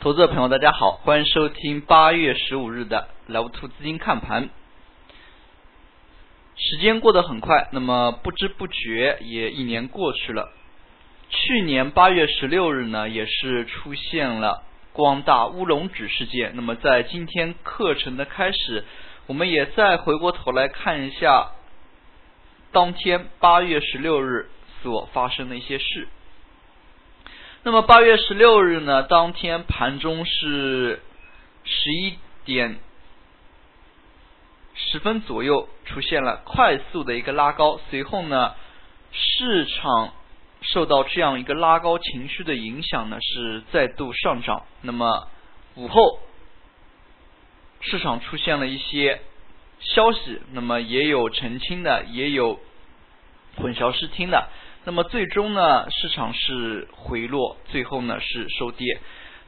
投资者朋友，大家好，欢迎收听八月十五日的莱芜兔资金看盘。时间过得很快，那么不知不觉也一年过去了。去年八月十六日呢，也是出现了光大乌龙指事件。那么在今天课程的开始，我们也再回过头来看一下当天八月十六日所发生的一些事。那么八月十六日呢，当天盘中是十一点十分左右出现了快速的一个拉高，随后呢，市场受到这样一个拉高情绪的影响呢，是再度上涨。那么午后市场出现了一些消息，那么也有澄清的，也有混淆视听的。那么最终呢，市场是回落，最后呢是收跌。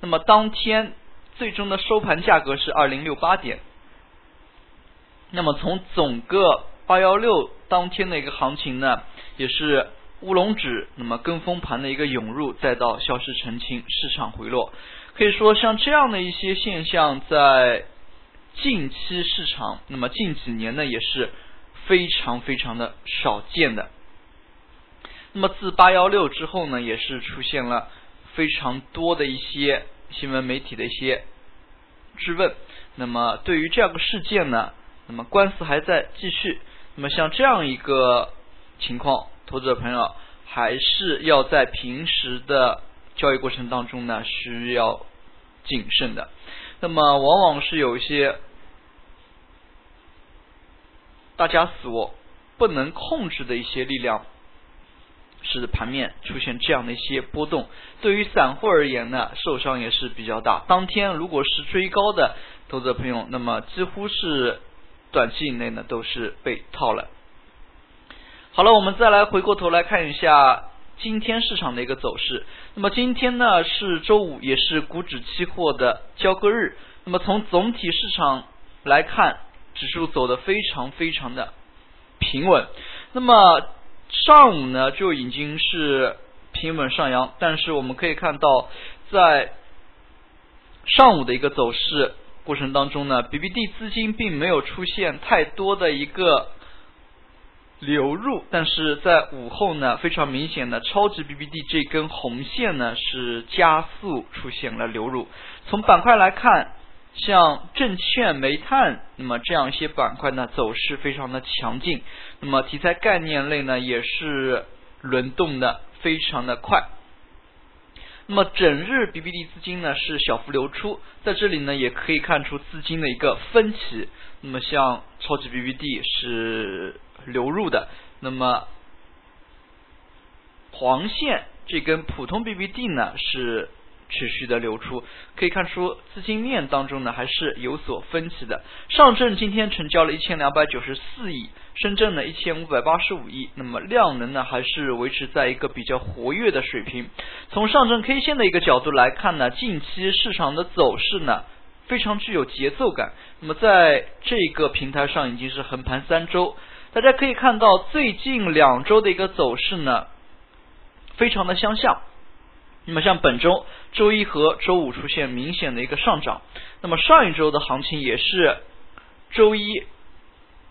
那么当天最终的收盘价格是二零六八点。那么从整个八幺六当天的一个行情呢，也是乌龙指，那么跟风盘的一个涌入，再到消失澄清，市场回落。可以说，像这样的一些现象，在近期市场，那么近几年呢，也是非常非常的少见的。那么自八幺六之后呢，也是出现了非常多的一些新闻媒体的一些质问。那么对于这样的事件呢，那么官司还在继续。那么像这样一个情况，投资者朋友还是要在平时的交易过程当中呢，需要谨慎的。那么往往是有一些大家所不能控制的一些力量。使盘面出现这样的一些波动，对于散户而言呢，受伤也是比较大。当天如果是追高的投资者朋友，那么几乎是短期以内呢都是被套了。好了，我们再来回过头来看一下今天市场的一个走势。那么今天呢是周五，也是股指期货的交割日。那么从总体市场来看，指数走的非常非常的平稳。那么上午呢就已经是平稳上扬，但是我们可以看到，在上午的一个走势过程当中呢，BBD 资金并没有出现太多的一个流入，但是在午后呢，非常明显的超级 BBD 这根红线呢是加速出现了流入。从板块来看。像证券、煤炭，那么这样一些板块呢，走势非常的强劲。那么题材概念类呢，也是轮动的非常的快。那么整日 BBD 资金呢是小幅流出，在这里呢也可以看出资金的一个分歧。那么像超级 BBD 是流入的，那么黄线这根普通 BBD 呢是。持续的流出，可以看出资金面当中呢还是有所分歧的。上证今天成交了一千两百九十四亿，深圳呢一千五百八十五亿，那么量能呢还是维持在一个比较活跃的水平。从上证 K 线的一个角度来看呢，近期市场的走势呢非常具有节奏感。那么在这个平台上已经是横盘三周，大家可以看到最近两周的一个走势呢非常的相像。那么像本周周一和周五出现明显的一个上涨，那么上一周的行情也是周一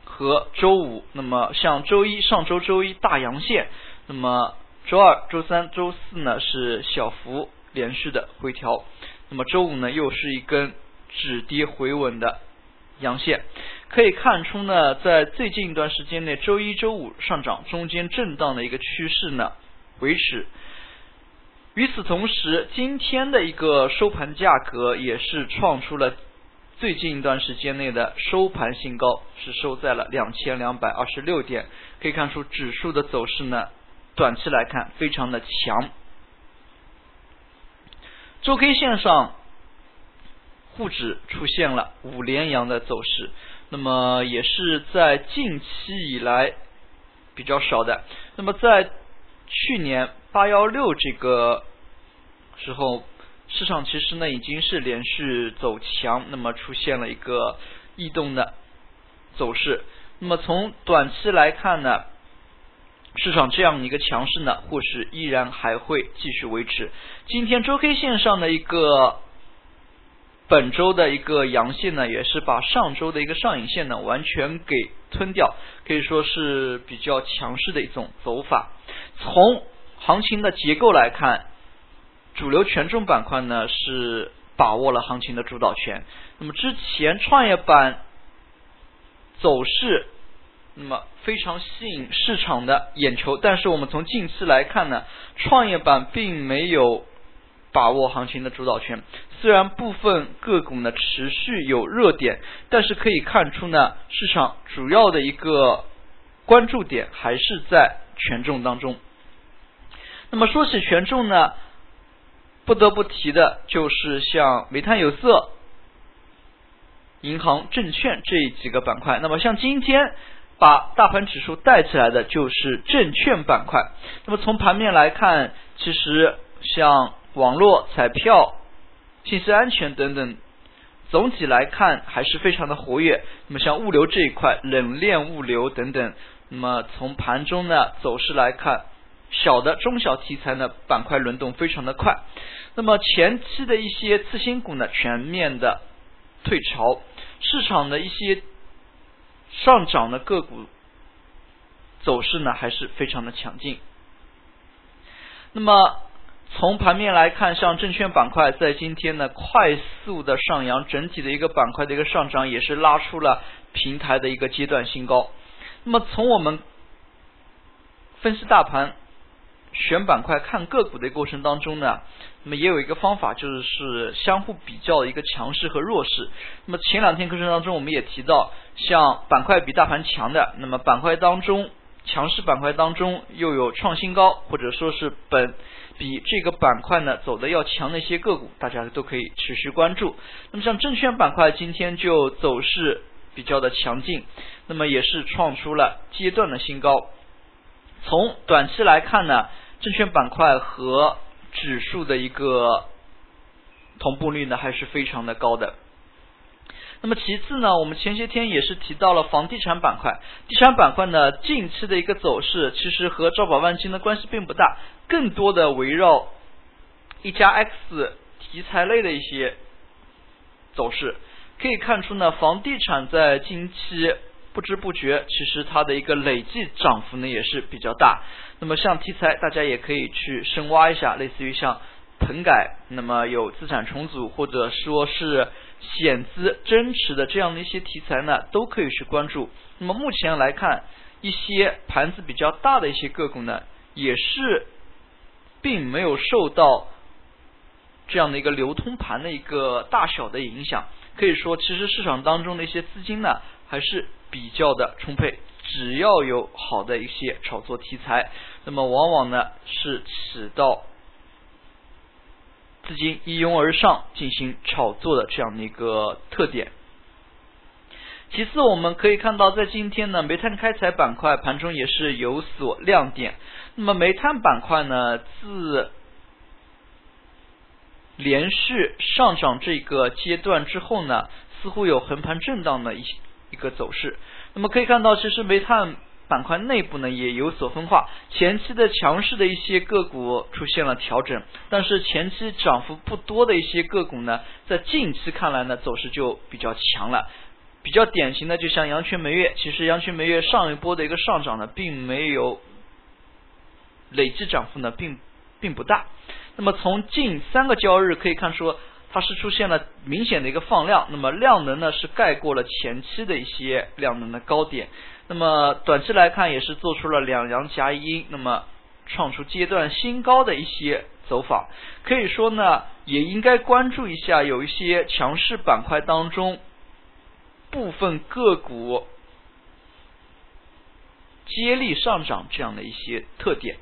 和周五，那么像周一上周周一大阳线，那么周二、周三、周四呢是小幅连续的回调，那么周五呢又是一根止跌回稳的阳线，可以看出呢在最近一段时间内，周一周五上涨，中间震荡的一个趋势呢维持。与此同时，今天的一个收盘价格也是创出了最近一段时间内的收盘新高，是收在了两千两百二十六点。可以看出指数的走势呢，短期来看非常的强。周 K 线上，沪指出现了五连阳的走势，那么也是在近期以来比较少的。那么在去年。八幺六这个时候，市场其实呢已经是连续走强，那么出现了一个异动的走势。那么从短期来看呢，市场这样一个强势呢，或许依然还会继续维持。今天周 K 线上的一个本周的一个阳线呢，也是把上周的一个上影线呢完全给吞掉，可以说是比较强势的一种走法。从行情的结构来看，主流权重板块呢是把握了行情的主导权。那么之前创业板走势，那么非常吸引市场的眼球，但是我们从近期来看呢，创业板并没有。把握行情的主导权，虽然部分个股呢持续有热点，但是可以看出呢，市场主要的一个关注点还是在权重当中。那么说起权重呢，不得不提的就是像煤炭、有色、银行、证券这几个板块。那么像今天把大盘指数带起来的就是证券板块。那么从盘面来看，其实像网络、彩票、信息安全等等，总体来看还是非常的活跃。那么像物流这一块，冷链物流等等，那么从盘中的走势来看，小的中小题材呢板块轮动非常的快。那么前期的一些次新股呢全面的退潮，市场的一些上涨的个股走势呢还是非常的强劲。那么。从盘面来看，像证券板块在今天呢快速的上扬，整体的一个板块的一个上涨也是拉出了平台的一个阶段新高。那么从我们分析大盘、选板块、看个股的过程当中呢，那么也有一个方法，就是相互比较的一个强势和弱势。那么前两天课程当中我们也提到，像板块比大盘强的，那么板块当中强势板块当中又有创新高，或者说是本。比这个板块呢走的要强的一些个股，大家都可以持续关注。那么像证券板块今天就走势比较的强劲，那么也是创出了阶段的新高。从短期来看呢，证券板块和指数的一个同步率呢还是非常的高的。那么其次呢，我们前些天也是提到了房地产板块，地产板块呢近期的一个走势，其实和招宝万金的关系并不大，更多的围绕一加 X 题材类的一些走势。可以看出呢，房地产在近期不知不觉，其实它的一个累计涨幅呢也是比较大。那么像题材，大家也可以去深挖一下，类似于像棚改，那么有资产重组或者说是。险资增持的这样的一些题材呢，都可以去关注。那么目前来看，一些盘子比较大的一些个股呢，也是并没有受到这样的一个流通盘的一个大小的影响。可以说，其实市场当中的一些资金呢，还是比较的充沛。只要有好的一些炒作题材，那么往往呢是起到。资金一拥而上进行炒作的这样的一个特点。其次，我们可以看到，在今天呢，煤炭开采板块盘中也是有所亮点。那么，煤炭板块呢，自连续上涨这个阶段之后呢，似乎有横盘震荡的一些一个走势。那么，可以看到，其实煤炭。板块内部呢也有所分化，前期的强势的一些个股出现了调整，但是前期涨幅不多的一些个股呢，在近期看来呢走势就比较强了。比较典型的就像阳泉煤业，其实阳泉煤业上一波的一个上涨呢，并没有累计涨幅呢，并并不大。那么从近三个交易日可以看出，它是出现了明显的一个放量，那么量能呢是盖过了前期的一些量能的高点。那么短期来看，也是做出了两阳夹阴，那么创出阶段新高的一些走法。可以说呢，也应该关注一下有一些强势板块当中部分个股接力上涨这样的一些特点。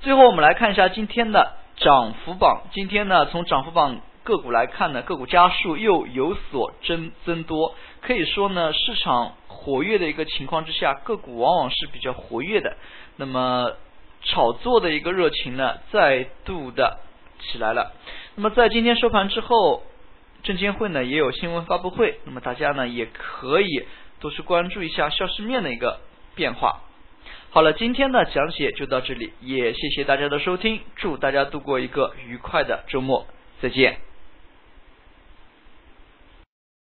最后，我们来看一下今天的涨幅榜。今天呢，从涨幅榜个股来看呢，个股家数又有所增增多。可以说呢，市场。活跃的一个情况之下，个股往往是比较活跃的。那么炒作的一个热情呢，再度的起来了。那么在今天收盘之后，证监会呢也有新闻发布会，那么大家呢也可以多去关注一下消息面的一个变化。好了，今天的讲解就到这里，也谢谢大家的收听，祝大家度过一个愉快的周末，再见。